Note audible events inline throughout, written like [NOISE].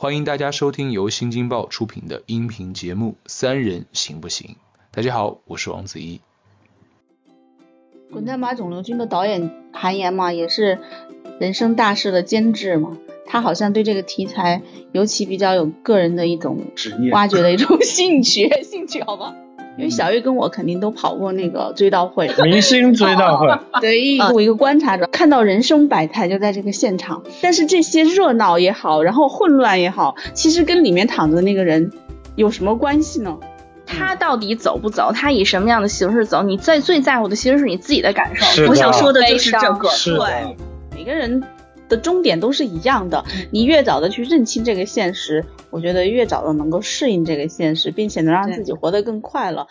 欢迎大家收听由新京报出品的音频节目《三人行不行》。大家好，我是王子怡。《滚蛋吧，肿瘤君》的导演韩延嘛，也是人生大事的监制嘛。他好像对这个题材尤其比较有个人的一种挖掘的一种兴趣，兴趣好吧？因为小玉跟我肯定都跑过那个追悼会，明星追悼会。[LAUGHS] 对，我一个观察者，看到人生百态就在这个现场。但是这些热闹也好，然后混乱也好，其实跟里面躺着的那个人有什么关系呢？他到底走不走？他以什么样的形式走？你最最在乎的其实是你自己的感受。我想说的就是这个。对，每个人。的终点都是一样的，你越早的去认清这个现实，我觉得越早的能够适应这个现实，并且能让自己活得更快乐。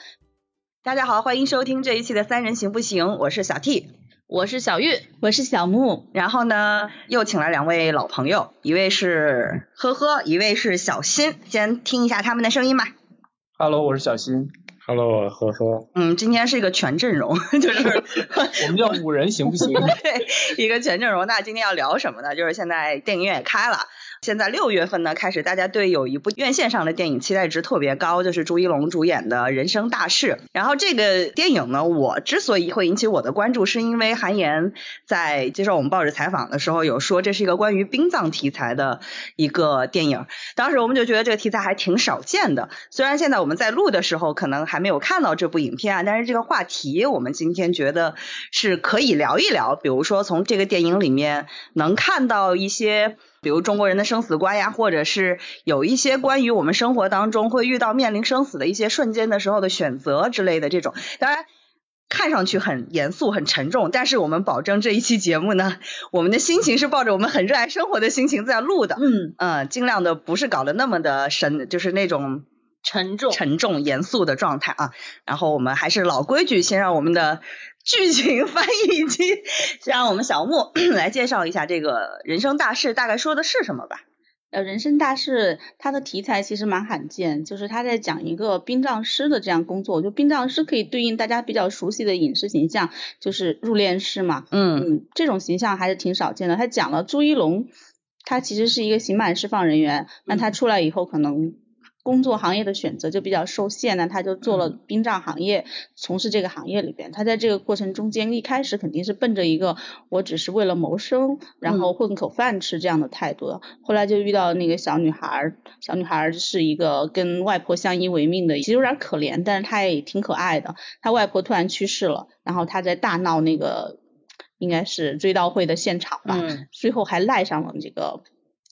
大家好，欢迎收听这一期的三人行不行？我是小 T，我是小玉，我是小木。然后呢，又请来两位老朋友，一位是呵呵，一位是小新。先听一下他们的声音吧。Hello，我是小新。Hello，呵呵。嗯，今天是一个全阵容，[LAUGHS] 就是我们叫五人行不行？[LAUGHS] 对，一个全阵容。那今天要聊什么呢？就是现在电影院也开了。现在六月份呢，开始大家对有一部院线上的电影期待值特别高，就是朱一龙主演的《人生大事》。然后这个电影呢，我之所以会引起我的关注，是因为韩延在接受我们报纸采访的时候有说，这是一个关于殡葬题材的一个电影。当时我们就觉得这个题材还挺少见的。虽然现在我们在录的时候可能还没有看到这部影片啊，但是这个话题我们今天觉得是可以聊一聊。比如说从这个电影里面能看到一些。比如中国人的生死观呀，或者是有一些关于我们生活当中会遇到面临生死的一些瞬间的时候的选择之类的这种，当然看上去很严肃很沉重，但是我们保证这一期节目呢，我们的心情是抱着我们很热爱生活的心情在录的，嗯嗯，尽量的不是搞得那么的深，就是那种沉重沉重严肃的状态啊。然后我们还是老规矩，先让我们的。剧情翻译机，让我们小木 [COUGHS] 来介绍一下这个人生大事大概说的是什么吧。呃，人生大事它的题材其实蛮罕见，就是他在讲一个殡葬师的这样工作。就殡葬师可以对应大家比较熟悉的影视形象，就是入殓师嘛。嗯嗯，这种形象还是挺少见的。他讲了朱一龙，他其实是一个刑满释放人员，那他出来以后可能。工作行业的选择就比较受限呢，他就做了殡葬行业，从事这个行业里边。他在这个过程中间，一开始肯定是奔着一个我只是为了谋生，然后混口饭吃这样的态度。后来就遇到那个小女孩，小女孩是一个跟外婆相依为命的，其实有点可怜，但是她也挺可爱的。她外婆突然去世了，然后她在大闹那个应该是追悼会的现场吧，最后还赖上了这个。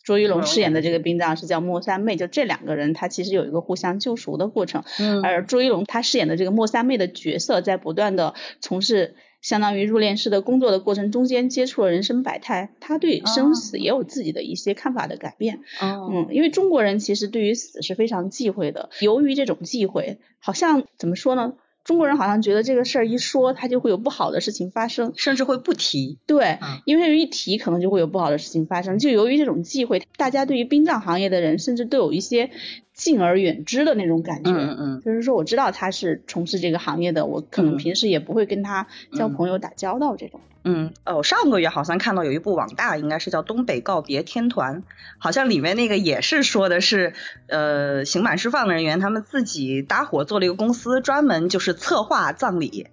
卓一龙饰演的这个殡葬师叫莫三妹，就这两个人，他其实有一个互相救赎的过程。嗯，而朱一龙他饰演的这个莫三妹的角色，在不断的从事相当于入殓师的工作的过程中间，接触了人生百态，他对生死也有自己的一些看法的改变。嗯，因为中国人其实对于死是非常忌讳的，由于这种忌讳，好像怎么说呢？中国人好像觉得这个事儿一说，他就会有不好的事情发生，甚至会不提。对，因为一提可能就会有不好的事情发生。就由于这种忌讳，大家对于殡葬行业的人，甚至都有一些。敬而远之的那种感觉，嗯嗯，就是说我知道他是从事这个行业的，我可能平时也不会跟他交朋友打交道这种。嗯，哦，上个月好像看到有一部网大，应该是叫《东北告别天团》，好像里面那个也是说的是，呃，刑满释放的人员他们自己搭伙做了一个公司，专门就是策划葬礼。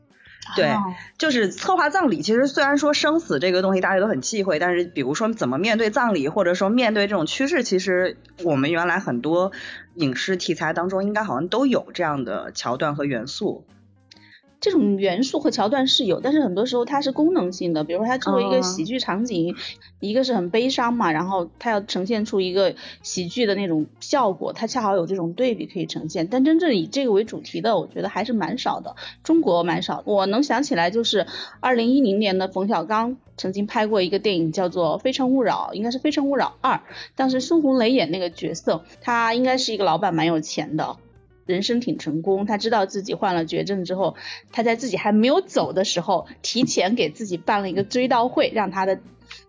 对，就是策划葬礼。其实虽然说生死这个东西大家都很忌讳，但是比如说怎么面对葬礼，或者说面对这种趋势，其实我们原来很多影视题材当中应该好像都有这样的桥段和元素。这种元素和桥段是有，但是很多时候它是功能性的，比如说它作为一个喜剧场景，一个是很悲伤嘛，然后它要呈现出一个喜剧的那种效果，它恰好有这种对比可以呈现。但真正以这个为主题的，我觉得还是蛮少的，中国蛮少。我能想起来就是二零一零年的冯小刚曾经拍过一个电影叫做《非诚勿扰》，应该是《非诚勿扰二》，当时孙红雷演那个角色，他应该是一个老板，蛮有钱的。人生挺成功，他知道自己患了绝症之后，他在自己还没有走的时候，提前给自己办了一个追悼会，让他的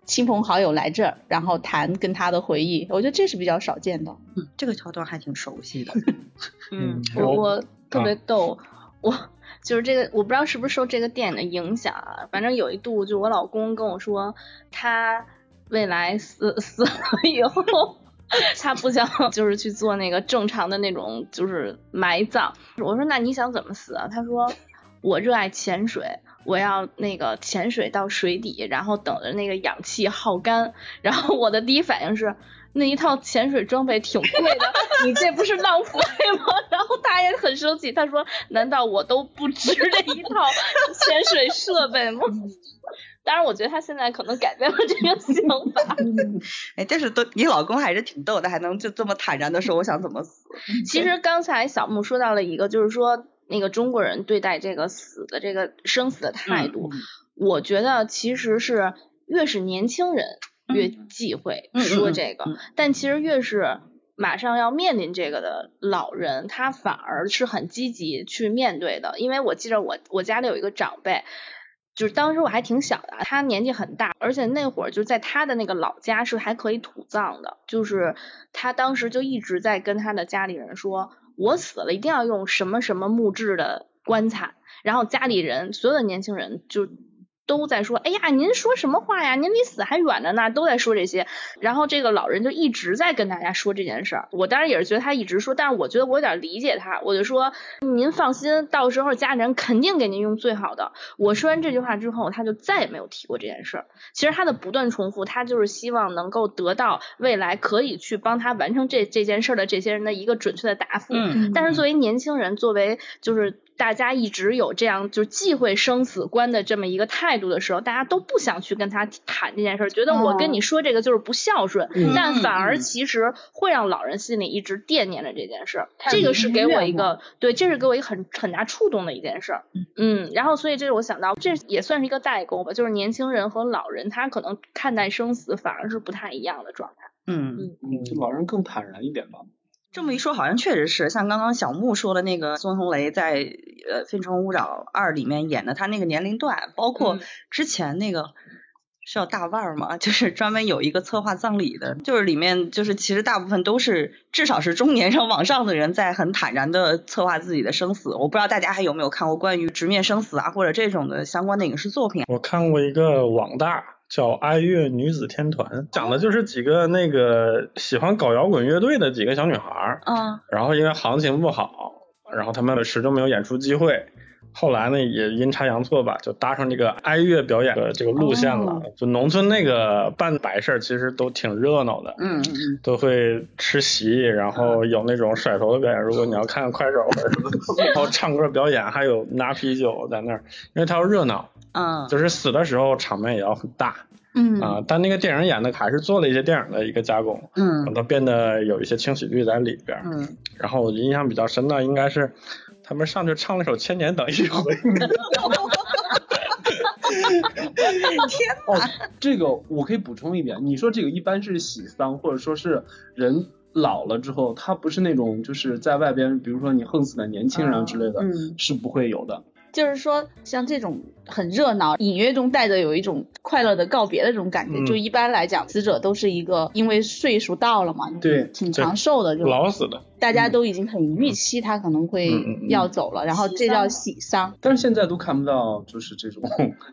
亲朋好友来这儿，然后谈跟他的回忆。我觉得这是比较少见的。嗯，这个桥段还挺熟悉的。[LAUGHS] 嗯，我我特别逗，我就是这个，我不知道是不是受这个电影的影响啊，反正有一度就我老公跟我说，他未来死 [LAUGHS] 死了以后。[LAUGHS] 他不想就是去做那个正常的那种就是埋葬。我说那你想怎么死啊？他说我热爱潜水，我要那个潜水到水底，然后等着那个氧气耗干。然后我的第一反应是。那一套潜水装备挺贵的，你这不是浪费吗？[LAUGHS] 然后他也很生气，他说：“难道我都不值这一套潜水设备吗？” [LAUGHS] 当然，我觉得他现在可能改变了这个想法。[LAUGHS] 哎，但是都你老公还是挺逗的，还能就这么坦然的说我想怎么死。其实刚才小木说到了一个，就是说那个中国人对待这个死的这个生死的态度，我觉得其实是越是年轻人。越忌讳说这个，但其实越是马上要面临这个的老人，他反而是很积极去面对的。因为我记得我我家里有一个长辈，就是当时我还挺小的，他年纪很大，而且那会儿就在他的那个老家是还可以土葬的，就是他当时就一直在跟他的家里人说，我死了一定要用什么什么木质的棺材，然后家里人所有的年轻人就。都在说，哎呀，您说什么话呀？您离死还远着呢，都在说这些。然后这个老人就一直在跟大家说这件事儿。我当然也是觉得他一直说，但是我觉得我有点理解他。我就说，您放心，到时候家里人肯定给您用最好的。我说完这句话之后，他就再也没有提过这件事儿。其实他的不断重复，他就是希望能够得到未来可以去帮他完成这这件事儿的这些人的一个准确的答复。嗯。但是作为年轻人，作为就是。大家一直有这样就忌讳生死观的这么一个态度的时候，大家都不想去跟他谈这件事儿，觉得我跟你说这个就是不孝顺，但反而其实会让老人心里一直惦念着这件事儿。这个是给我一个对，这是给我一个很很大触动的一件事。嗯，然后所以这是我想到，这也算是一个代沟吧，就是年轻人和老人他可能看待生死反而是不太一样的状态。嗯嗯，嗯老人更坦然一点吧。这么一说，好像确实是像刚刚小木说的那个孙红雷在呃《非诚勿扰二》里面演的，他那个年龄段，包括之前那个是叫大腕儿嘛，[LAUGHS] 就是专门有一个策划葬礼的，就是里面就是其实大部分都是至少是中年人往上的人在很坦然的策划自己的生死。我不知道大家还有没有看过关于直面生死啊或者这种的相关的影视作品？我看过一个网大。叫哀乐女子天团，讲的就是几个那个喜欢搞摇滚乐队的几个小女孩儿，嗯，然后因为行情不好，然后他们始终没有演出机会，后来呢也阴差阳错吧，就搭上这个哀乐表演的这个路线了。就农村那个办白事儿其实都挺热闹的，嗯嗯，都会吃席，然后有那种甩头的表演。如果你要看快手，[LAUGHS] 然后唱歌表演，还有拿啤酒在那儿，因为它要热闹。嗯，就是死的时候场面也要很大，嗯。啊，但那个电影演的还是做了一些电影的一个加工，嗯，让它变得有一些轻喜剧在里边，嗯，然后我印象比较深的应该是他们上去唱了首《千年等一回》，[LAUGHS] 天哦，这个我可以补充一点，你说这个一般是喜丧，或者说是人老了之后，他不是那种就是在外边，比如说你横死的年轻人之类的，是不会有的。就是说，像这种很热闹，隐约中带着有一种快乐的告别的这种感觉。就一般来讲，死者都是一个因为岁数到了嘛，对，挺长寿的，就老死的。大家都已经很预期他可能会要走了，然后这叫喜丧。但是现在都看不到，就是这种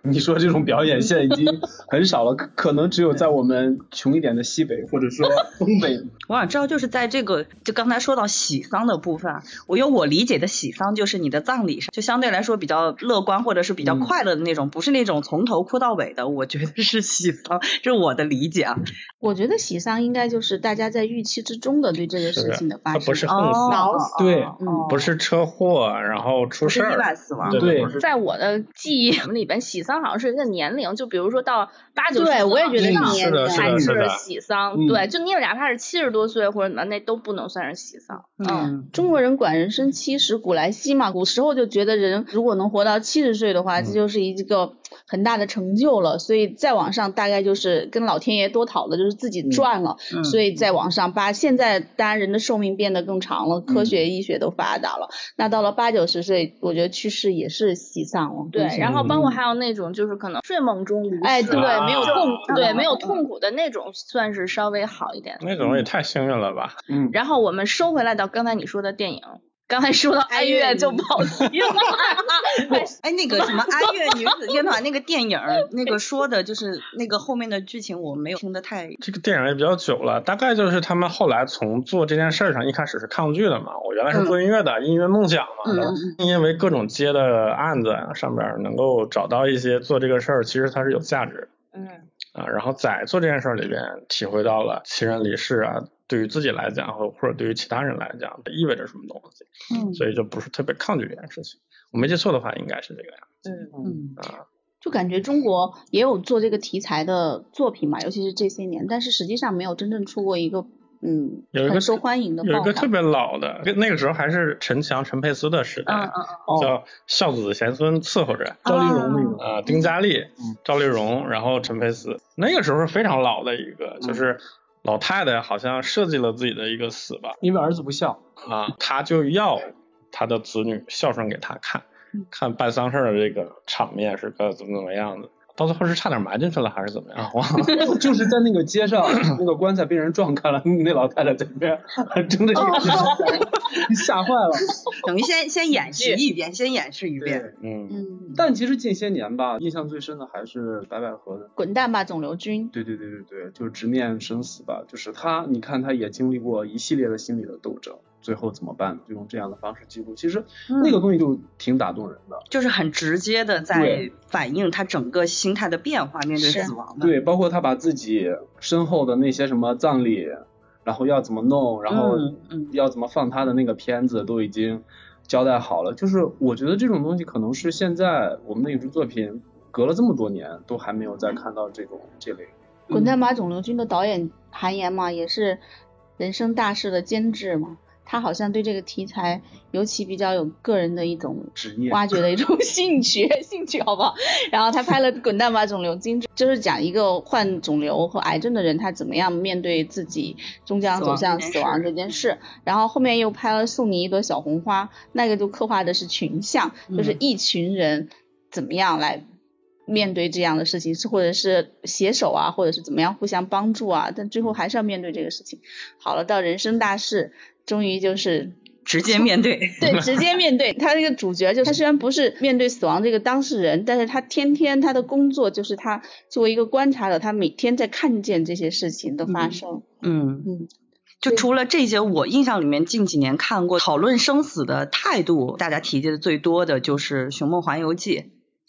你说这种表演，现在已经很少了，可能只有在我们穷一点的西北或者说东北。我想知道，就是在这个就刚才说到喜丧的部分，我有我理解的喜丧，就是你的葬礼上就相对来说比较乐观或者是比较快乐的那种，不是那种从头哭到尾的。我觉得是喜丧，这是我的理解啊。我觉得喜丧应该就是大家在预期之中的对这个事情的发生。是横死，对，不是车祸，然后出事儿，意外死亡。对，在我的记忆里边，喜丧好像是一个年龄，就比如说到八九十岁，我也觉得是的，才是喜丧。对，就你哪怕是七十多岁或者什么，那都不能算是喜丧。嗯，中国人管人生七十古来稀嘛，古时候就觉得人如果能活到七十岁的话，这就是一个很大的成就了。所以再往上，大概就是跟老天爷多讨的，就是自己赚了。所以再往上，把现在当然人的寿命变得更长了，科学医学都发达了。那到了八九十岁，我觉得去世也是喜丧了。对，然后包括还有那种就是可能睡梦中哎，对，没有痛，对，没有痛苦的那种，算是稍微好一点。那种也太幸运了吧？嗯。然后我们收回来到刚才你说的电影，刚才说到哀乐就跑题了。[LAUGHS] 哎，那个什么哀乐女子天团那个电影，那个说的就是那个后面的剧情，我没有听得太。这个电影也比较久了，大概就是他们后来从做这件事上，一开始是抗拒的嘛。我原来是做音乐的，音乐梦想嘛，因为各种接的案子上面能够找到一些做这个事儿，其实它是有价值。嗯。啊，然后在做这件事里边，体会到了亲人离世啊。对于自己来讲，或或者对于其他人来讲，意味着什么东西？嗯，所以就不是特别抗拒这件事情。我没记错的话，应该是这个样子。嗯嗯啊，就感觉中国也有做这个题材的作品嘛，尤其是这些年，但是实际上没有真正出过一个嗯有一个受欢迎的。有一个特别老的，那个时候还是陈强、陈佩斯的时代，叫孝子贤孙伺候着，赵丽蓉那个啊，丁嘉丽、赵丽蓉，然后陈佩斯，那个时候是非常老的一个，就是。老太太好像设计了自己的一个死吧，因为儿子不孝啊，他就要他的子女孝顺给他看，看办丧事的这个场面是个怎么怎么样的。到最后是差点埋进去了还是怎么样？[LAUGHS] 忘了 [LAUGHS] 就是在那个街上，那个棺材被人撞开了，那老太太在那边睁着眼睛，[LAUGHS] 吓坏了。[LAUGHS] 等于先先演示一遍，先演示一遍。嗯嗯。但其实近些年吧，印象最深的还是白百合的《滚蛋吧，肿瘤君》。对对对对对，就是直面生死吧，就是他，你看他也经历过一系列的心理的斗争。最后怎么办？就用这样的方式记录，其实那个东西就挺打动人的，就是很直接的在反映他整个心态的变化，面对死亡的。对，包括他把自己身后的那些什么葬礼，然后要怎么弄，然后要怎么放他的那个片子，都已经交代好了。就是我觉得这种东西可能是现在我们的影视作品隔了这么多年都还没有再看到这种这类。滚蛋吧，肿瘤君的导演韩延嘛，也是人生大事的监制嘛。他好像对这个题材尤其比较有个人的一种挖掘的一种 [LAUGHS] 兴趣，兴趣好不好？然后他拍了《滚蛋吧，肿瘤君》，就是讲一个患肿瘤和癌症的人他怎么样面对自己终将走向死亡这件事。然后后面又拍了《送你一朵小红花》，那个就刻画的是群像，就是一群人怎么样来面对这样的事情，是或者是携手啊，或者是怎么样互相帮助啊，但最后还是要面对这个事情。好了，到人生大事。终于就是直接面对，[LAUGHS] 对，直接面对。他这个主角就他虽然不是面对死亡这个当事人，但是他天天他的工作就是他作为一个观察者，他每天在看见这些事情的发生。嗯嗯，就除了这些，我印象里面近几年看过讨论生死的态度，大家提及的最多的就是《寻梦环游记》。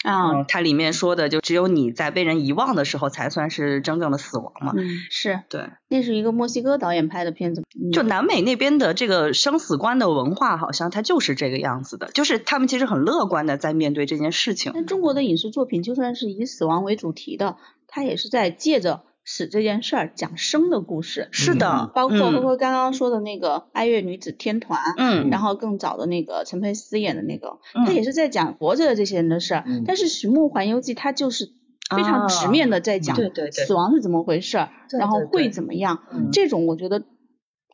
啊，它里面说的就只有你在被人遗忘的时候才算是真正的死亡嘛？嗯，是对，那是一个墨西哥导演拍的片子。就南美那边的这个生死观的文化，好像它就是这个样子的，就是他们其实很乐观的在面对这件事情。那中国的影视作品就算是以死亡为主题的，它也是在借着。死这件事儿讲生的故事，是的，包括包括刚刚说的那个爱乐女子天团，嗯，然后更早的那个陈佩斯演的那个，他也是在讲活着的这些人的事儿。但是《寻梦环游记》它就是非常直面的在讲死亡是怎么回事，然后会怎么样。这种我觉得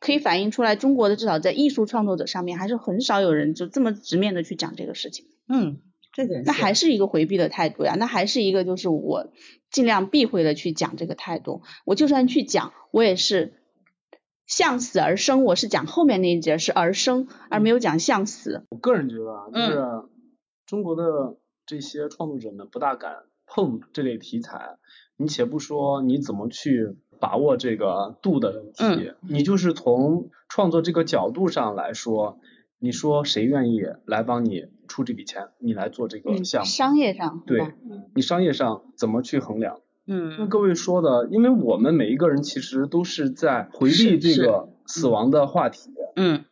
可以反映出来，中国的至少在艺术创作者上面还是很少有人就这么直面的去讲这个事情。嗯。那还是一个回避的态度呀，那还是一个就是我尽量避讳的去讲这个态度。我就算去讲，我也是向死而生，我是讲后面那一节是而生，而没有讲向死。我个人觉得啊，就是中国的这些创作者们不大敢碰这类题材。你且不说你怎么去把握这个度的问题，你就是从创作这个角度上来说。你说谁愿意来帮你出这笔钱？你来做这个项目？商业上对，你商业上怎么去衡量？嗯，那各位说的，因为我们每一个人其实都是在回避这个死亡的话题。嗯，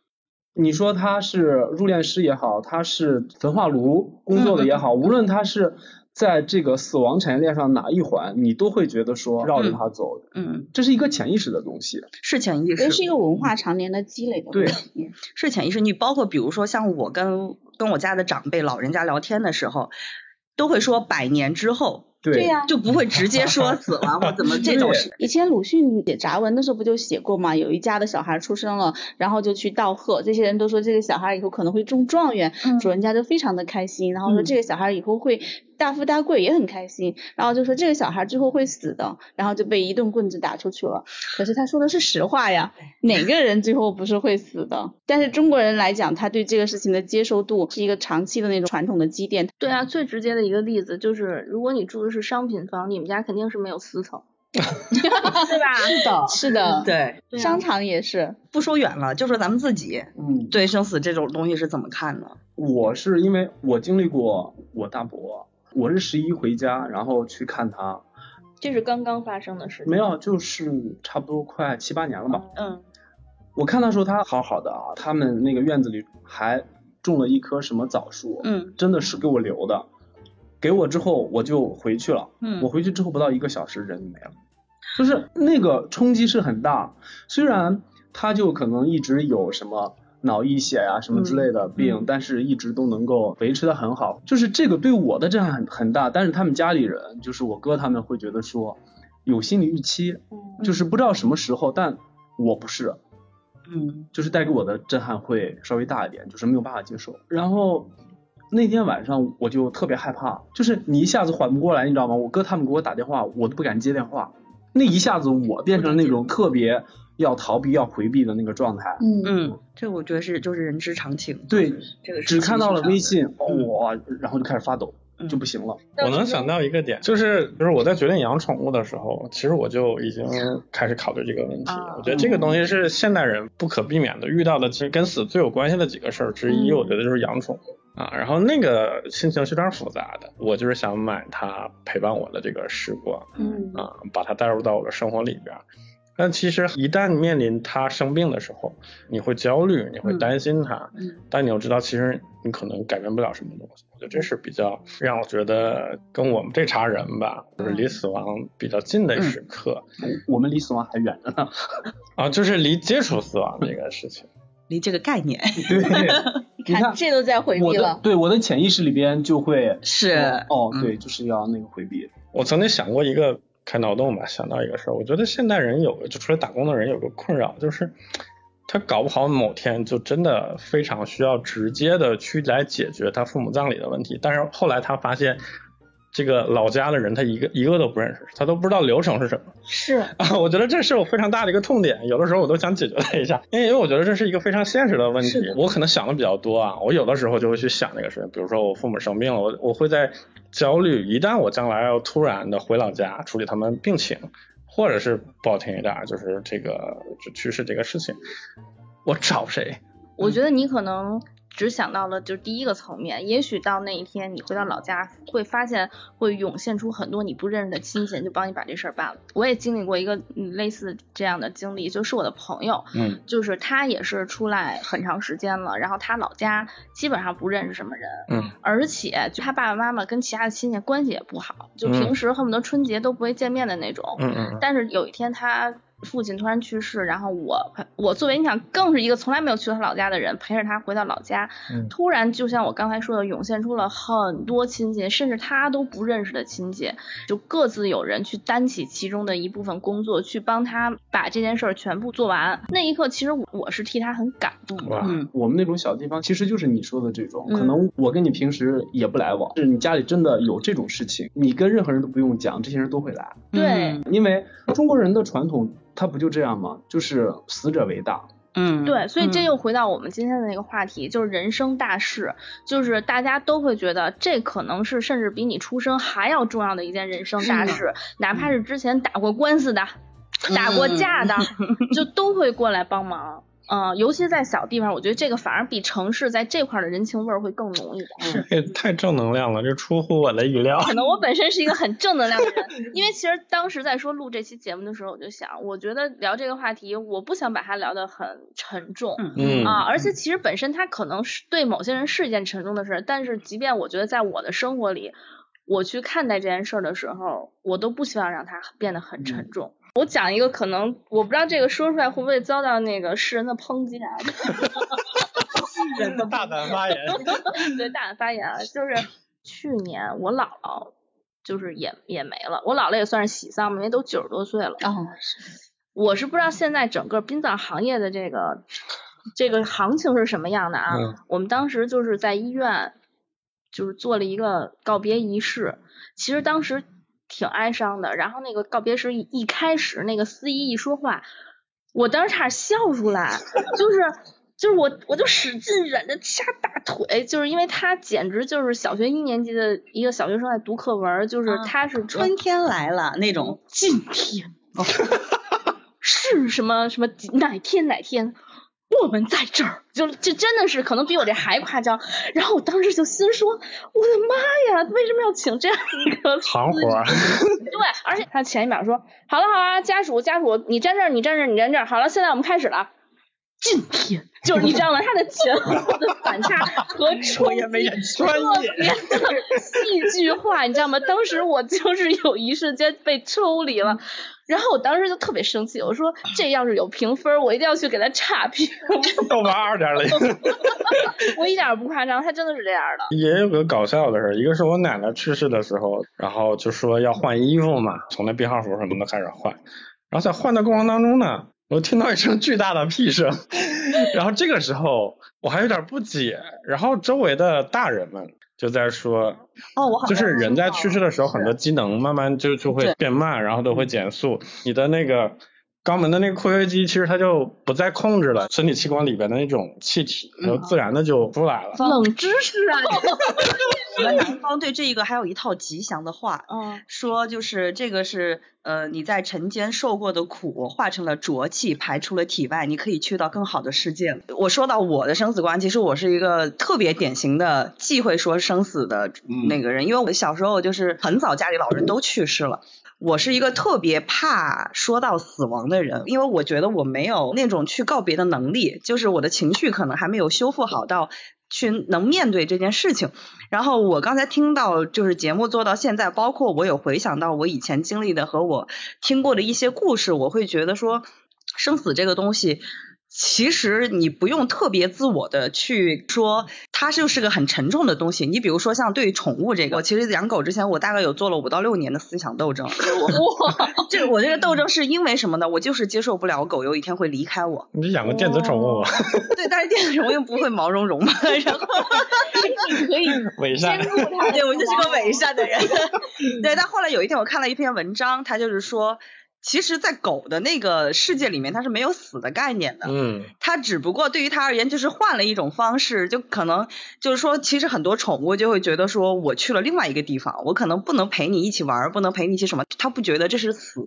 你说他是入殓师也好，他是焚化炉工作的也好，无论他是。在这个死亡产业链上哪一环，你都会觉得说绕着它走，嗯，这是一个潜意识的东西，是潜意识，这是一个文化常年的积累的对，是潜意识。你包括比如说像我跟跟我家的长辈老人家聊天的时候，都会说百年之后。对呀，就不会直接说死亡或怎么 [LAUGHS] 这种事。以前鲁迅写杂文的时候不就写过吗？有一家的小孩出生了，然后就去道贺，这些人都说这个小孩以后可能会中状元，主人家就非常的开心，然后说这个小孩以后会大富大贵也很开心，然后就说这个小孩最后会死的，然后就被一顿棍子打出去了。可是他说的是实话呀，哪个人最后不是会死的？但是中国人来讲，他对这个事情的接受度是一个长期的那种传统的积淀。对啊，最直接的一个例子就是，如果你住的是商品房，你们家肯定是没有四层。[LAUGHS] [LAUGHS] 对吧？是的，是的，对，商场也是。不说远了，就说咱们自己，嗯，对生死这种东西是怎么看的？我是因为我经历过我大伯，我是十一回家，然后去看他。这是刚刚发生的事？没有，就是差不多快七八年了吧。嗯。我看的时候他好好的啊，他们那个院子里还种了一棵什么枣树，嗯，真的是给我留的。给我之后我就回去了，嗯，我回去之后不到一个小时人就没了。就是那个冲击是很大，虽然他就可能一直有什么脑溢血呀什么之类的病，但是一直都能够维持的很好。就是这个对我的震撼很很大，但是他们家里人，就是我哥他们会觉得说有心理预期，就是不知道什么时候，但我不是，嗯，就是带给我的震撼会稍微大一点，就是没有办法接受。然后那天晚上我就特别害怕，就是你一下子缓不过来，你知道吗？我哥他们给我打电话，我都不敢接电话。那一下子，我变成那种特别要逃避、要回避的那个状态。嗯嗯，这我觉得是就是人之常情。对，这个只看到了微信，哇，然后就开始发抖，就不行了。我能想到一个点，就是就是我在决定养宠物的时候，其实我就已经开始考虑这个问题。我觉得这个东西是现代人不可避免的遇到的，其实跟死最有关系的几个事儿之一，我觉得就是养宠物。啊，然后那个心情是有点复杂的，我就是想买它陪伴我的这个时光，嗯，啊，把它带入到我的生活里边。但其实一旦面临他生病的时候，你会焦虑，你会担心他，嗯，但你又知道其实你可能改变不了什么东西。我觉得这是比较让我觉得跟我们这茬人吧，就是离死亡比较近的时刻。我们离死亡还远着呢。啊，就是离接触死亡这个事情。[LAUGHS] 离这个概念，对，[LAUGHS] 你看这都在回避了。对，我的潜意识里边就会是哦，对，就是要那个回避。我曾经想过一个开脑洞吧，想到一个事儿，我觉得现代人有，就出来打工的人有个困扰，就是他搞不好某天就真的非常需要直接的去来解决他父母葬礼的问题，但是后来他发现。这个老家的人，他一个一个都不认识，他都不知道流程是什么。是啊，我觉得这是我非常大的一个痛点，有的时候我都想解决他一下，因为因为我觉得这是一个非常现实的问题。我可能想的比较多啊，我有的时候就会去想那个事情，比如说我父母生病了，我我会在焦虑，一旦我将来要突然的回老家处理他们病情，或者是不好听一点，就是这个去世这个事情，我找谁？我觉得你可能。只想到了就是第一个层面，也许到那一天你回到老家，会发现会涌现出很多你不认识的亲戚，就帮你把这事儿办了。我也经历过一个类似这样的经历，就是我的朋友，嗯，就是他也是出来很长时间了，然后他老家基本上不认识什么人，嗯，而且就他爸爸妈妈跟其他的亲戚关系也不好，就平时恨不得春节都不会见面的那种，嗯嗯，但是有一天他。父亲突然去世，然后我我作为你想更是一个从来没有去过他老家的人，陪着他回到老家，突然就像我刚才说的，涌现出了很多亲戚，甚至他都不认识的亲戚，就各自有人去担起其中的一部分工作，去帮他把这件事儿全部做完。那一刻，其实我是替他很感动。嗯，我们那种小地方，其实就是你说的这种，可能我跟你平时也不来往，是你家里真的有这种事情，你跟任何人都不用讲，这些人都会来。对，因为中国人的传统。他不就这样吗？就是死者为大。嗯，对，所以这又回到我们今天的那个话题，就是人生大事，就是大家都会觉得这可能是甚至比你出生还要重要的一件人生大事，哪怕是之前打过官司的、打过架的，就都会过来帮忙。嗯，尤其在小地方，我觉得这个反而比城市在这块的人情味儿会更浓一点。是，太正能量了，这出乎我的预料。可能我本身是一个很正能量的人，[LAUGHS] 因为其实当时在说录这期节目的时候，我就想，我觉得聊这个话题，我不想把它聊得很沉重。嗯啊，而且其实本身它可能是对某些人是一件沉重的事，但是即便我觉得在我的生活里，我去看待这件事的时候，我都不希望让它变得很沉重。我讲一个可能，我不知道这个说出来会不会遭到那个世人的抨击啊？[LAUGHS] 世人的大胆发言，[LAUGHS] 对，大胆发言啊！就是去年我姥姥就是也也没了，我姥姥也算是喜丧嘛，因为都九十多岁了。哦，是。我是不知道现在整个殡葬行业的这个这个行情是什么样的啊？我们当时就是在医院。就是做了一个告别仪式。其实当时挺哀伤的。然后那个告别时一开始，那个司仪一说话，我当时差点笑出来，就是就是我我就使劲忍着掐大腿，就是因为他简直就是小学一年级的一个小学生在读课文，就是他是春天来了那种今天。[LAUGHS] 是什么什么哪天哪天我们在这儿，[LAUGHS] 就就真的是可能比我这还夸张。然后我当时就心说，我的妈呀，为什么要请这样一个行活？[LAUGHS] 对，而且他前一秒说，好了好了，家属家属，你站这儿，你站这儿，你站这儿，好了，现在我们开始了。今天就是你知道吗？他的前后的反差和冲击 [LAUGHS] 特别的戏剧化，你知道吗？当时我就是有一瞬间被抽离了。然后我当时就特别生气，我说这要是有评分，我一定要去给他差评。豆瓣二点零。[LAUGHS] 我一点不夸张，他真的是这样的。也有个搞笑的事，一个是我奶奶去世的时候，然后就说要换衣服嘛，从那编号服什么的开始换，然后在换的过程当中呢，我听到一声巨大的屁声，然后这个时候我还有点不解，然后周围的大人们。就在说，哦，我好就是人在去世的时候，很多机能慢慢就就会变慢，然后都会减速。你的那个肛门的那个括约肌，其实它就不再控制了，身体器官里边的那种气体，然后自然的就出来了。冷知识啊！[LAUGHS] 我们南方对这个还有一套吉祥的话，嗯，说就是这个是呃你在尘间受过的苦化成了浊气排出了体外，你可以去到更好的世界。我说到我的生死观，其实我是一个特别典型的忌讳说生死的那个人，因为我小时候就是很早家里老人都去世了，我是一个特别怕说到死亡的人，因为我觉得我没有那种去告别的能力，就是我的情绪可能还没有修复好到。去能面对这件事情，然后我刚才听到就是节目做到现在，包括我有回想到我以前经历的和我听过的一些故事，我会觉得说生死这个东西。其实你不用特别自我的去说，它就是个很沉重的东西。你比如说像对于宠物这个，我其实养狗之前，我大概有做了五到六年的思想斗争。哇，这个我这个斗争是因为什么呢？我就是接受不了狗有一天会离开我。你养个电子宠物。对，但是电子宠物又不会毛茸茸嘛，然后你可以 [LAUGHS] 伪善。对，我就是个伪善的人。[LAUGHS] 对，但后来有一天我看了一篇文章，他就是说。其实，在狗的那个世界里面，它是没有死的概念的。嗯，它只不过对于它而言，就是换了一种方式，就可能就是说，其实很多宠物就会觉得说，我去了另外一个地方，我可能不能陪你一起玩，不能陪你一起什么，它不觉得这是死。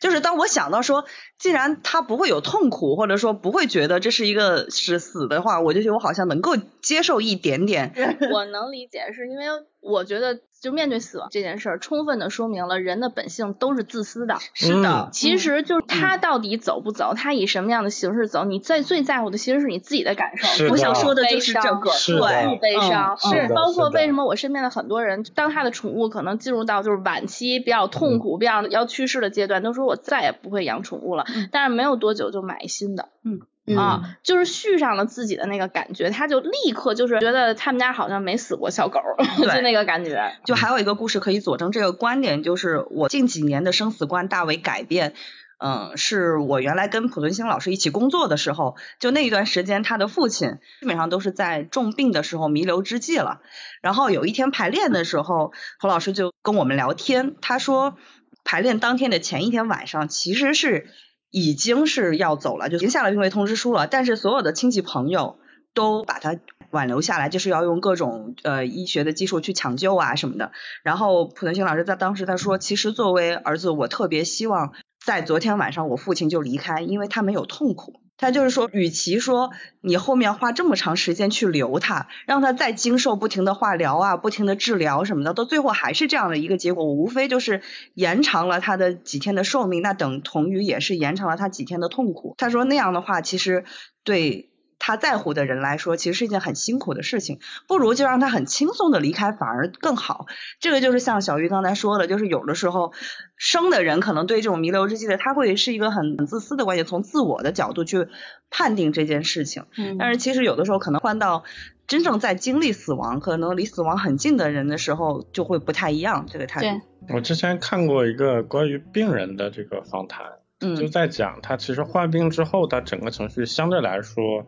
就是当我想到说，既然它不会有痛苦，或者说不会觉得这是一个是死的话，我就觉得我好像能够接受一点点。[LAUGHS] 我能理解，是因为我觉得。就面对死亡这件事儿，充分的说明了人的本性都是自私的。是的，其实就是他到底走不走，他以什么样的形式走，你在最在乎的其实是你自己的感受。我想说的就是这个，对，不悲伤。是，包括为什么我身边的很多人，当他的宠物可能进入到就是晚期比较痛苦、比较要去世的阶段，都说我再也不会养宠物了。但是没有多久就买新的。嗯。啊，就是续上了自己的那个感觉，他就立刻就是觉得他们家好像没死过小狗，[LAUGHS] 就那个感觉。就还有一个故事可以佐证这个观点，就是我近几年的生死观大为改变。嗯，是我原来跟濮存昕老师一起工作的时候，就那一段时间，他的父亲基本上都是在重病的时候弥留之际了。然后有一天排练的时候，濮老师就跟我们聊天，他说排练当天的前一天晚上，其实是。已经是要走了，就已经下了病危通知书了。但是所有的亲戚朋友都把他挽留下来，就是要用各种呃医学的技术去抢救啊什么的。然后濮存昕老师在当时他说，其实作为儿子，我特别希望在昨天晚上我父亲就离开，因为他没有痛苦。他就是说，与其说你后面花这么长时间去留他，让他再经受不停的化疗啊、不停的治疗什么的，到最后还是这样的一个结果，我无非就是延长了他的几天的寿命，那等同于也是延长了他几天的痛苦。他说那样的话，其实对。他在乎的人来说，其实是一件很辛苦的事情，不如就让他很轻松的离开，反而更好。这个就是像小鱼刚才说的，就是有的时候生的人可能对这种弥留之际的，他会是一个很自私的关系，从自我的角度去判定这件事情。嗯。但是其实有的时候可能换到真正在经历死亡，可能离死亡很近的人的时候，就会不太一样这个态度。我之前看过一个关于病人的这个访谈。就在讲他其实患病之后，他整个情绪相对来说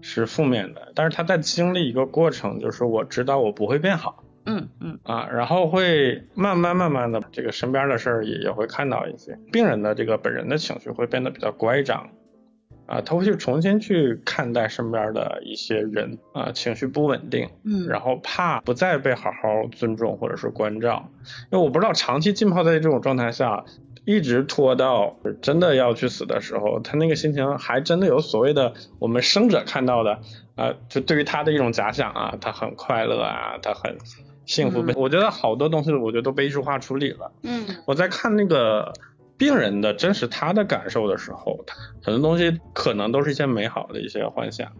是负面的，但是他在经历一个过程，就是我知道我不会变好。嗯嗯。啊，然后会慢慢慢慢的，这个身边的事儿也也会看到一些。病人的这个本人的情绪会变得比较乖张，啊，他会去重新去看待身边的一些人啊，情绪不稳定，嗯，然后怕不再被好好尊重或者是关照，因为我不知道长期浸泡在这种状态下，一直拖到真的要去死的时候，他那个心情还真的有所谓的我们生者看到的啊，就对于他的一种假想啊，他很快乐啊，他很。幸福，我觉得好多东西，我觉得都被艺术化处理了。嗯，我在看那个病人的真实他的感受的时候，很多东西可能都是一些美好的一些幻想，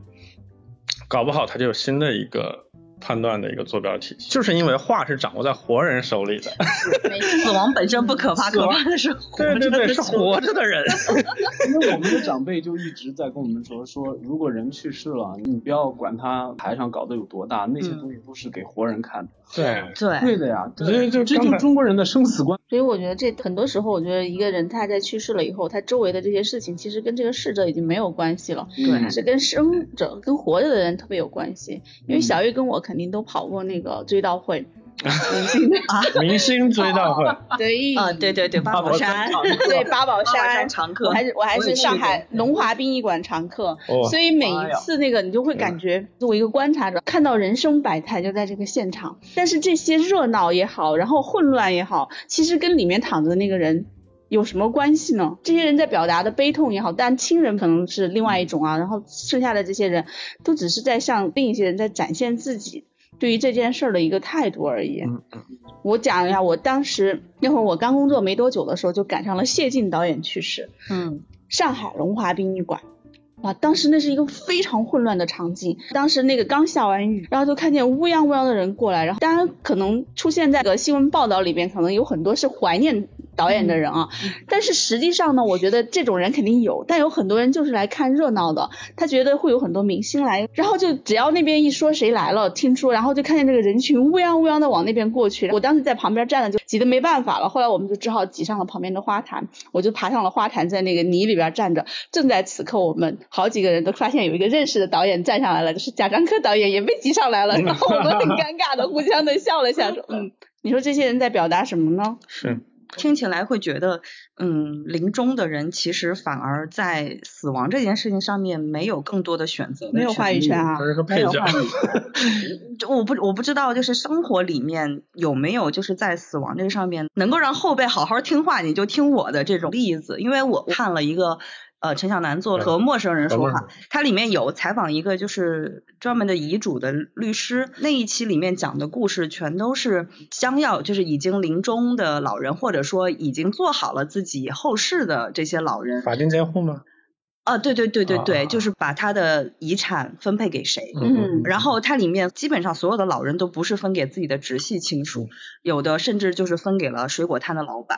搞不好他就有新的一个。判断的一个坐标体系，就是因为画是掌握在活人手里的。[LAUGHS] 死亡本身不可怕，[LAUGHS] 可怕的是对对对，是活着的人。[LAUGHS] 因为我们的长辈就一直在跟我们说，说如果人去世了，你不要管他台上搞得有多大，那些东西都是给活人看的。对对对的呀，所以就这就中国人的生死观。所以我觉得这很多时候，我觉得一个人他在去世了以后，他周围的这些事情其实跟这个逝者已经没有关系了，对，是跟生者跟活着的人特别有关系。因为小玉跟我肯定都跑过那个追悼会。明星啊，明星追悼会，对。啊，对对对，八宝山，对八宝山。常客，我还是我还是上海龙华殡仪馆常客，所以每一次那个你就会感觉作为一个观察者，看到人生百态就在这个现场，但是这些热闹也好，然后混乱也好，其实跟里面躺着的那个人有什么关系呢？这些人在表达的悲痛也好，但亲人可能是另外一种啊，然后剩下的这些人都只是在向另一些人在展现自己。对于这件事儿的一个态度而已。嗯我讲一下，我当时那会儿我刚工作没多久的时候，就赶上了谢晋导演去世。嗯。上海龙华殡仪馆，哇，当时那是一个非常混乱的场景。当时那个刚下完雨，然后就看见乌泱乌泱的人过来，然后当然可能出现在个新闻报道里边，可能有很多是怀念。导演的人啊，但是实际上呢，我觉得这种人肯定有，但有很多人就是来看热闹的。他觉得会有很多明星来，然后就只要那边一说谁来了，听说，然后就看见这个人群乌泱乌泱的往那边过去。我当时在旁边站着，就挤得没办法了。后来我们就只好挤上了旁边的花坛，我就爬上了花坛，在那个泥里边站着。正在此刻，我们好几个人都发现有一个认识的导演站上来了，就是贾樟柯导演也被挤上来了。然后我们很尴尬的互相的笑了笑，说：[LAUGHS] “嗯，你说这些人在表达什么呢？”是。听起来会觉得，嗯，临终的人其实反而在死亡这件事情上面没有更多的选择，没有话语权啊，没有话语权。[LAUGHS] 就我不我不知道，就是生活里面有没有就是在死亡这个上面能够让后辈好好听话，你就听我的这种例子，因为我看了一个。呃，陈小南做和陌生人说话，它里面有采访一个就是专门的遗嘱的律师，那一期里面讲的故事全都是将要就是已经临终的老人，或者说已经做好了自己后事的这些老人。法定监护吗？啊，对对对对对，就是把他的遗产分配给谁，嗯，然后它里面基本上所有的老人都不是分给自己的直系亲属，有的甚至就是分给了水果摊的老板，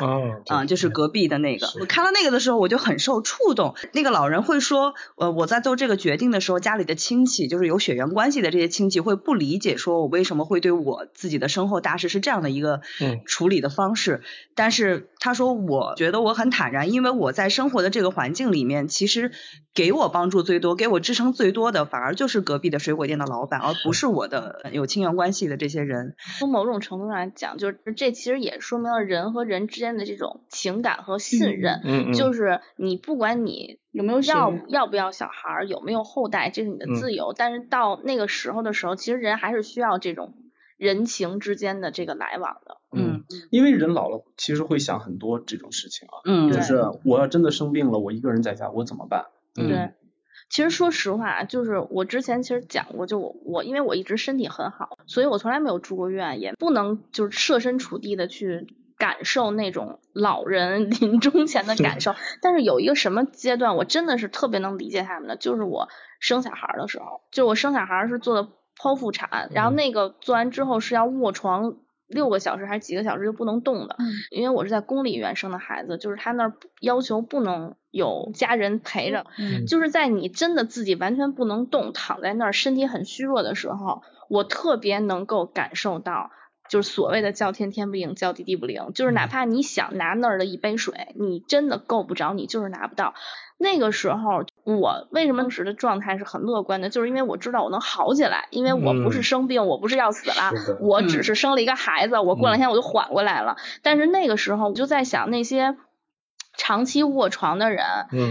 啊，就是隔壁的那个。我看到那个的时候，我就很受触动。那个老人会说，呃，我在做这个决定的时候，家里的亲戚，就是有血缘关系的这些亲戚会不理解，说我为什么会对我自己的身后大事是这样的一个处理的方式。但是他说，我觉得我很坦然，因为我在生活的这个环境里面，其实。给我帮助最多、给我支撑最多的，反而就是隔壁的水果店的老板，而不是我的有亲缘关系的这些人。从某种程度上来讲，就是这其实也说明了人和人之间的这种情感和信任。嗯嗯。就是你不管你有没有要要不要小孩，有没有后代，这是你的自由。但是到那个时候的时候，其实人还是需要这种人情之间的这个来往的。嗯，因为人老了，其实会想很多这种事情啊。嗯。就是我要真的生病了，我一个人在家，我怎么办？对，其实说实话，就是我之前其实讲过，就我我因为我一直身体很好，所以我从来没有住过院，也不能就是设身处地的去感受那种老人临终前的感受。[LAUGHS] 但是有一个什么阶段，我真的是特别能理解他们的，就是我生小孩的时候，就我生小孩是做的剖腹产，然后那个做完之后是要卧床。六个小时还是几个小时就不能动的，因为我是在公立医院生的孩子，就是他那儿要求不能有家人陪着，就是在你真的自己完全不能动，躺在那儿身体很虚弱的时候，我特别能够感受到就是所谓的叫天天不应，叫地地不灵，就是哪怕你想拿那儿的一杯水，你真的够不着，你就是拿不到。那个时候，我为什么当时的状态是很乐观的？就是因为我知道我能好起来，因为我不是生病，我不是要死了，我只是生了一个孩子，我过两天我就缓过来了。但是那个时候，我就在想那些长期卧床的人，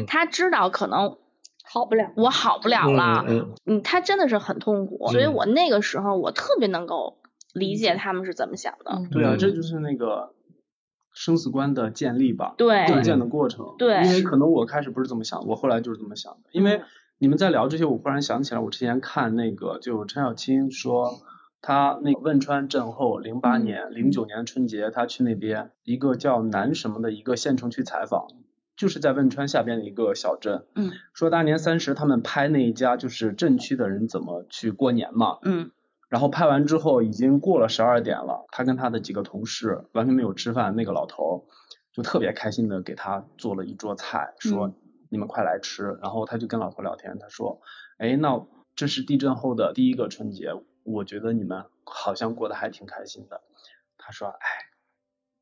他知道可能好不了，我好不了了，嗯，他真的是很痛苦，所以我那个时候我特别能够理解他们是怎么想的。对啊，这就是那个。生死观的建立吧，对，构建的过程，对，因为可能我开始不是这么想，我后来就是这么想的。因为你们在聊这些，我忽然想起来，我之前看那个，就陈小青说，他那个汶川震后，零八年、零九年春节，他去那边一个叫南什么的一个县城去采访，就是在汶川下边的一个小镇，嗯，说大年三十他们拍那一家就是镇区的人怎么去过年嘛，嗯。然后拍完之后，已经过了十二点了。他跟他的几个同事完全没有吃饭，那个老头就特别开心的给他做了一桌菜，说你们快来吃。然后他就跟老头聊天，他说，哎，那这是地震后的第一个春节，我觉得你们好像过得还挺开心的。他说，哎，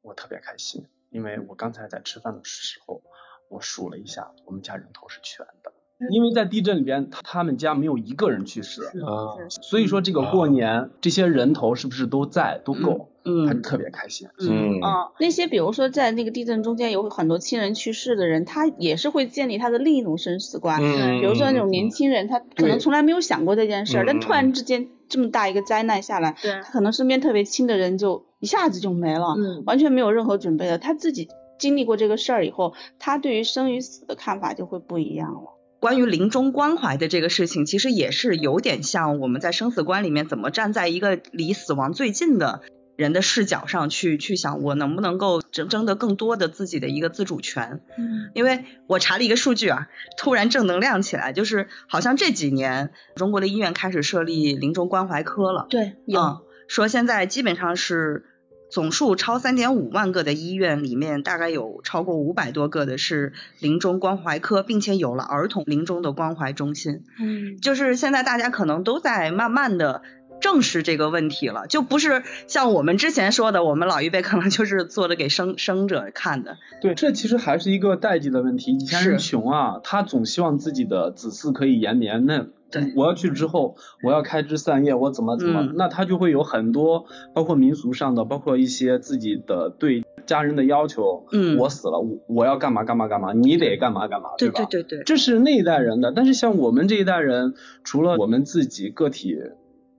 我特别开心，因为我刚才在吃饭的时候，我数了一下，我们家人头是全的。因为在地震里边，他们家没有一个人去世啊，所以说这个过年这些人头是不是都在都够？嗯，他特别开心。嗯啊，那些比如说在那个地震中间有很多亲人去世的人，他也是会建立他的另一种生死观。嗯，比如说那种年轻人，他可能从来没有想过这件事，但突然之间这么大一个灾难下来，对，他可能身边特别亲的人就一下子就没了，嗯，完全没有任何准备的，他自己经历过这个事儿以后，他对于生与死的看法就会不一样了。关于临终关怀的这个事情，其实也是有点像我们在生死观里面怎么站在一个离死亡最近的人的视角上去去想，我能不能够争争得更多的自己的一个自主权。嗯，因为我查了一个数据啊，突然正能量起来，就是好像这几年中国的医院开始设立临终关怀科了。对，有说现在基本上是。总数超三点五万个的医院里面，大概有超过五百多个的是临终关怀科，并且有了儿童临终的关怀中心。嗯，就是现在大家可能都在慢慢的正视这个问题了，就不是像我们之前说的，我们老一辈可能就是做的给生生者看的。对，这其实还是一个代际的问题。以前人穷啊，他总希望自己的子嗣可以延绵。那我要去之后，我要开枝散叶，我怎么怎么，那他就会有很多，包括民俗上的，包括一些自己的对家人的要求。嗯，我死了，我我要干嘛干嘛干嘛，你得干嘛干嘛，对吧？对对对，这是那一代人的。但是像我们这一代人，除了我们自己个体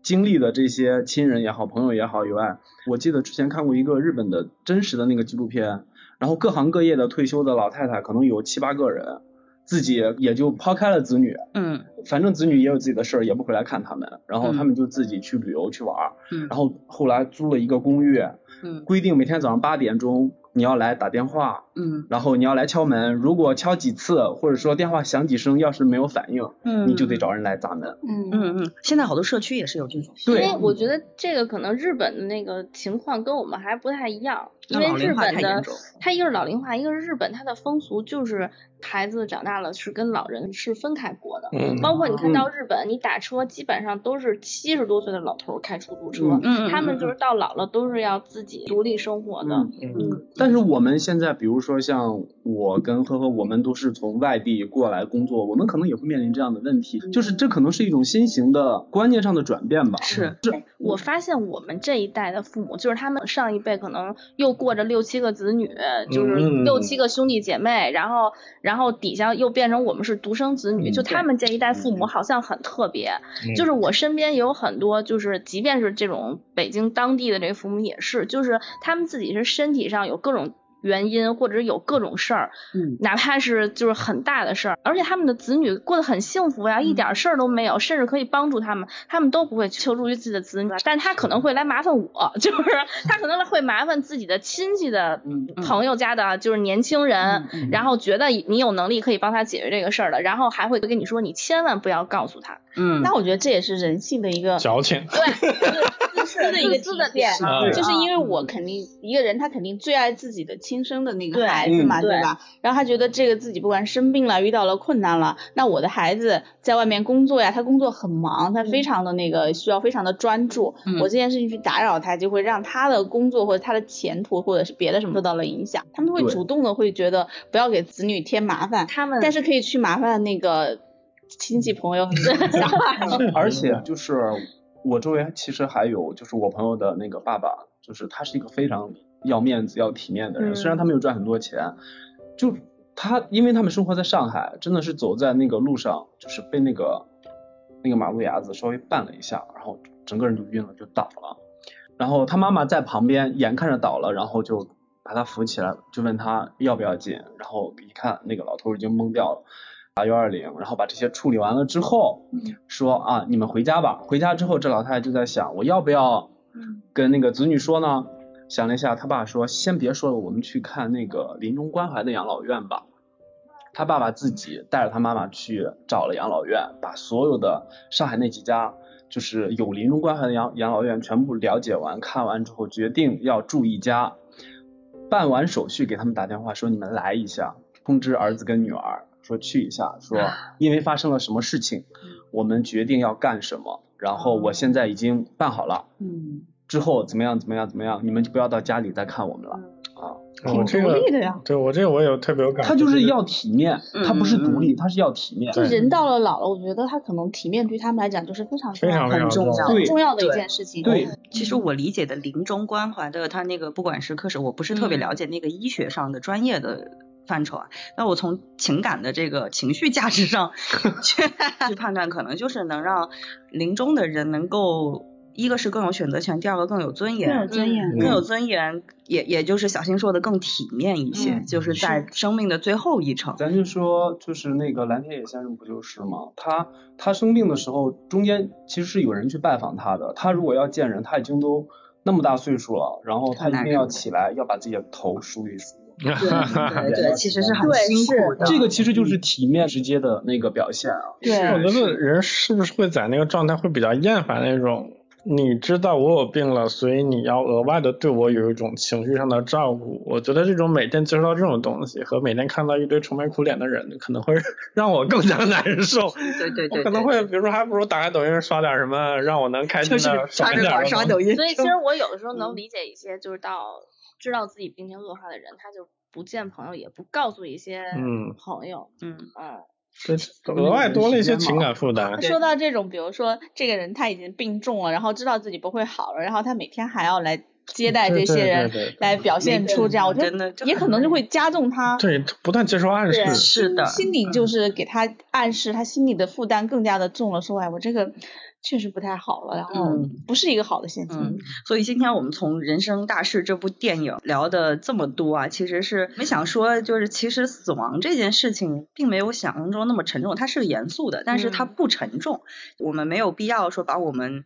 经历的这些亲人也好，朋友也好以外，我记得之前看过一个日本的真实的那个纪录片，然后各行各业的退休的老太太可能有七八个人。自己也就抛开了子女，嗯，反正子女也有自己的事儿，也不回来看他们，然后他们就自己去旅游去玩儿，嗯，然后后来租了一个公寓，嗯，规定每天早上八点钟你要来打电话，嗯，然后你要来敲门，如果敲几次或者说电话响几声，要是没有反应，嗯，你就得找人来砸门，嗯。嗯嗯，现在好多社区也是有这种，对，我觉得这个可能日本的那个情况跟我们还不太一样。因为日本的，它一个是老龄化，一个是日本它的风俗就是孩子长大了是跟老人是分开过的，嗯，包括你看到日本，你打车基本上都是七十多岁的老头开出租车，嗯，他们就是到老了都是要自己独立生活的，嗯，但是我们现在比如说像我跟呵呵，我们都是从外地过来工作，我们可能也会面临这样的问题，就是这可能是一种新型的观念上的转变吧，是，是，我发现我们这一代的父母，就是他们上一辈可能又过着六七个子女，就是六七个兄弟姐妹，然后然后底下又变成我们是独生子女，就他们这一代父母好像很特别。就是我身边有很多，就是即便是这种北京当地的这父母也是，就是他们自己是身体上有各种。原因或者有各种事儿，嗯，哪怕是就是很大的事儿，而且他们的子女过得很幸福呀，一点事儿都没有，甚至可以帮助他们，他们都不会求助于自己的子女，但他可能会来麻烦我，[LAUGHS] 就是他可能会麻烦自己的亲戚的朋友家的，就是年轻人，然后觉得你有能力可以帮他解决这个事儿的，然后还会跟你说你千万不要告诉他，嗯，那我觉得这也是人性的一个矫情，对。私的一个体现，就是因为我肯定一个人他肯定最爱自己的亲生的那个孩子嘛，对吧？然后他觉得这个自己不管生病了遇到了困难了，那我的孩子在外面工作呀，他工作很忙，他非常的那个需要非常的专注，我这件事情去打扰他，就会让他的工作或者他的前途或者是别的什么受到了影响。他们会主动的会觉得不要给子女添麻烦，他们但是可以去麻烦那个。亲戚朋友，[LAUGHS] 而且就是我周围其实还有就是我朋友的那个爸爸，就是他是一个非常要面子要体面的人，虽然他没有赚很多钱，就他因为他们生活在上海，真的是走在那个路上，就是被那个那个马路牙子稍微绊了一下，然后整个人就晕了就倒了，然后他妈妈在旁边眼看着倒了，然后就把他扶起来，就问他要不要紧，然后一看那个老头已经懵掉了。打幺二零，然后把这些处理完了之后，说啊，你们回家吧。回家之后，这老太太就在想，我要不要跟那个子女说呢？想了一下，他爸说，先别说了，我们去看那个临终关怀的养老院吧。他爸爸自己带着他妈妈去找了养老院，把所有的上海那几家就是有临终关怀的养养老院全部了解完，看完之后决定要住一家。办完手续给他们打电话说，你们来一下，通知儿子跟女儿。说去一下，说因为发生了什么事情，我们决定要干什么，然后我现在已经办好了，嗯，之后怎么样怎么样怎么样，你们就不要到家里再看我们了啊，挺独立的呀，对我这个我有特别有感，他就是要体面，他不是独立，他是要体面。就。人到了老了，我觉得他可能体面对他们来讲就是非常非常很重要很重要的一件事情。对，其实我理解的临终关怀的他那个不管是科室，我不是特别了解那个医学上的专业的。范畴啊，那我从情感的这个情绪价值上 [LAUGHS] 去判断，可能就是能让临终的人能够，一个是更有选择权，第二个更有尊严，更有尊严，更有尊严，也也就是小新说的更体面一些，就是在生命的最后一程。咱就说，就是那个蓝天野先生不就是吗？他他生病的时候，中间其实是有人去拜访他的，他如果要见人，他已经都那么大岁数了，然后他一定要起来，要把自己的头梳一梳。对对对，其实是很辛苦的。这个其实就是体面直接的那个表现啊。对，我觉得人是不是会在那个状态会比较厌烦那种？你知道我有病了，所以你要额外的对我有一种情绪上的照顾。我觉得这种每天接触到这种东西，和每天看到一堆愁眉苦脸的人，可能会让我更加难受。对 [LAUGHS] 对对，可能会比如说还不如打开抖音刷点什么让我能开心的刷点刷抖音。所以其实我有的时候能理解一些，就是到。知道自己病情恶化的人，他就不见朋友，也不告诉一些朋友，嗯嗯，[LAUGHS] 额外多了一些情感负担。说到这种，比如说这个人他已经病重了，然后知道自己不会好了，然后他每天还要来接待这些人，来表现出这样，我觉得也可能就会加重他对不断接受暗示，是的，心里就是给他暗示，他心里的负担更加的重了。说哎，我这个。确实不太好了，然后不是一个好的现象。所以今天我们从《人生大事》这部电影聊的这么多啊，其实是没想说，就是其实死亡这件事情并没有想象中那么沉重，它是严肃的，但是它不沉重。我们没有必要说把我们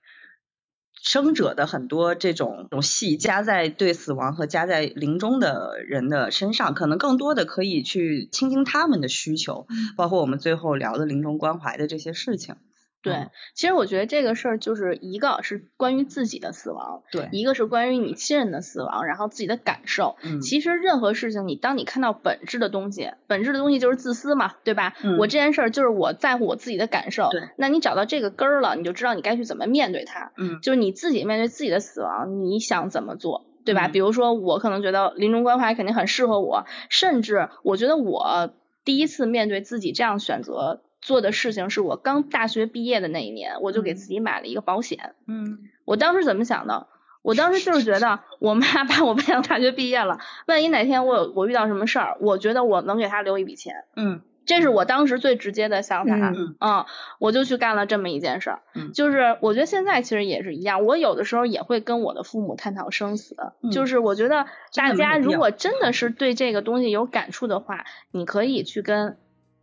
生者的很多这种种戏加在对死亡和加在临终的人的身上，可能更多的可以去倾听他们的需求，包括我们最后聊的临终关怀的这些事情。对，其实我觉得这个事儿就是一个是关于自己的死亡，对，一个是关于你亲人的死亡，然后自己的感受。嗯，其实任何事情，你当你看到本质的东西，本质的东西就是自私嘛，对吧？嗯，我这件事儿就是我在乎我自己的感受。对，那你找到这个根儿了，你就知道你该去怎么面对它。嗯，就是你自己面对自己的死亡，你想怎么做，对吧？比如说我可能觉得临终关怀肯定很适合我，甚至我觉得我第一次面对自己这样选择。做的事情是我刚大学毕业的那一年，我就给自己买了一个保险。嗯，我当时怎么想的？我当时就是觉得，我妈 [LAUGHS] 把我培养大学毕业了，万一哪天我有我遇到什么事儿，我觉得我能给她留一笔钱。嗯，这是我当时最直接的想法。嗯，啊，我就去干了这么一件事儿。嗯，就是我觉得现在其实也是一样，我有的时候也会跟我的父母探讨生死。嗯就是我觉得大家如果真的是对这个东西有感触的话，你可以去跟。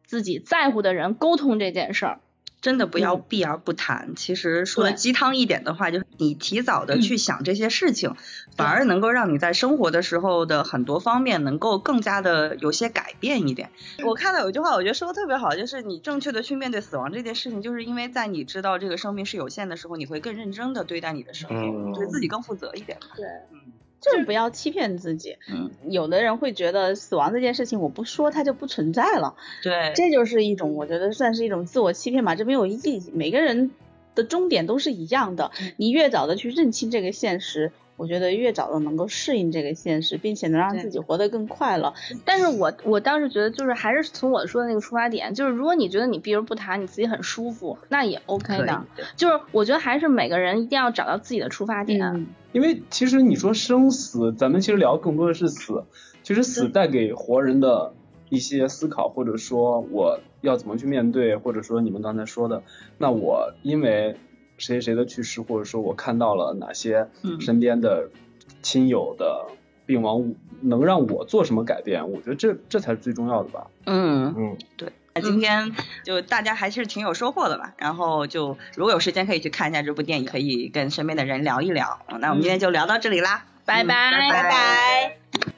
自己在乎的人沟通这件事儿，真的不要避而不谈。其实说的鸡汤一点的话，就是你提早的去想这些事情，反而能够让你在生活的时候的很多方面能够更加的有些改变一点。我看到有一句话，我觉得说的特别好，就是你正确的去面对死亡这件事情，就是因为在你知道这个生命是有限的时候，你会更认真的对待你的生命，对自己更负责一点。对，嗯。就是不要欺骗自己。嗯，有的人会觉得死亡这件事情我不说它就不存在了。对，这就是一种我觉得算是一种自我欺骗吧，这没有意义。每个人的终点都是一样的，你越早的去认清这个现实。我觉得越早的能够适应这个现实，并且能让自己活得更快乐。但是我我当时觉得，就是还是从我说的那个出发点，就是如果你觉得你避而不谈，你自己很舒服，那也 OK 的。就是我觉得还是每个人一定要找到自己的出发点。因为其实你说生死，咱们其实聊更多的是死。其实死带给活人的一些思考，或者说我要怎么去面对，或者说你们刚才说的，那我因为。谁谁的去世，或者说我看到了哪些身边的亲友的病亡，能让我做什么改变？我觉得这这才是最重要的吧。嗯嗯，对。那今天就大家还是挺有收获的吧。然后就如果有时间可以去看一下这部电影，可以跟身边的人聊一聊。那我们今天就聊到这里啦，拜拜拜拜。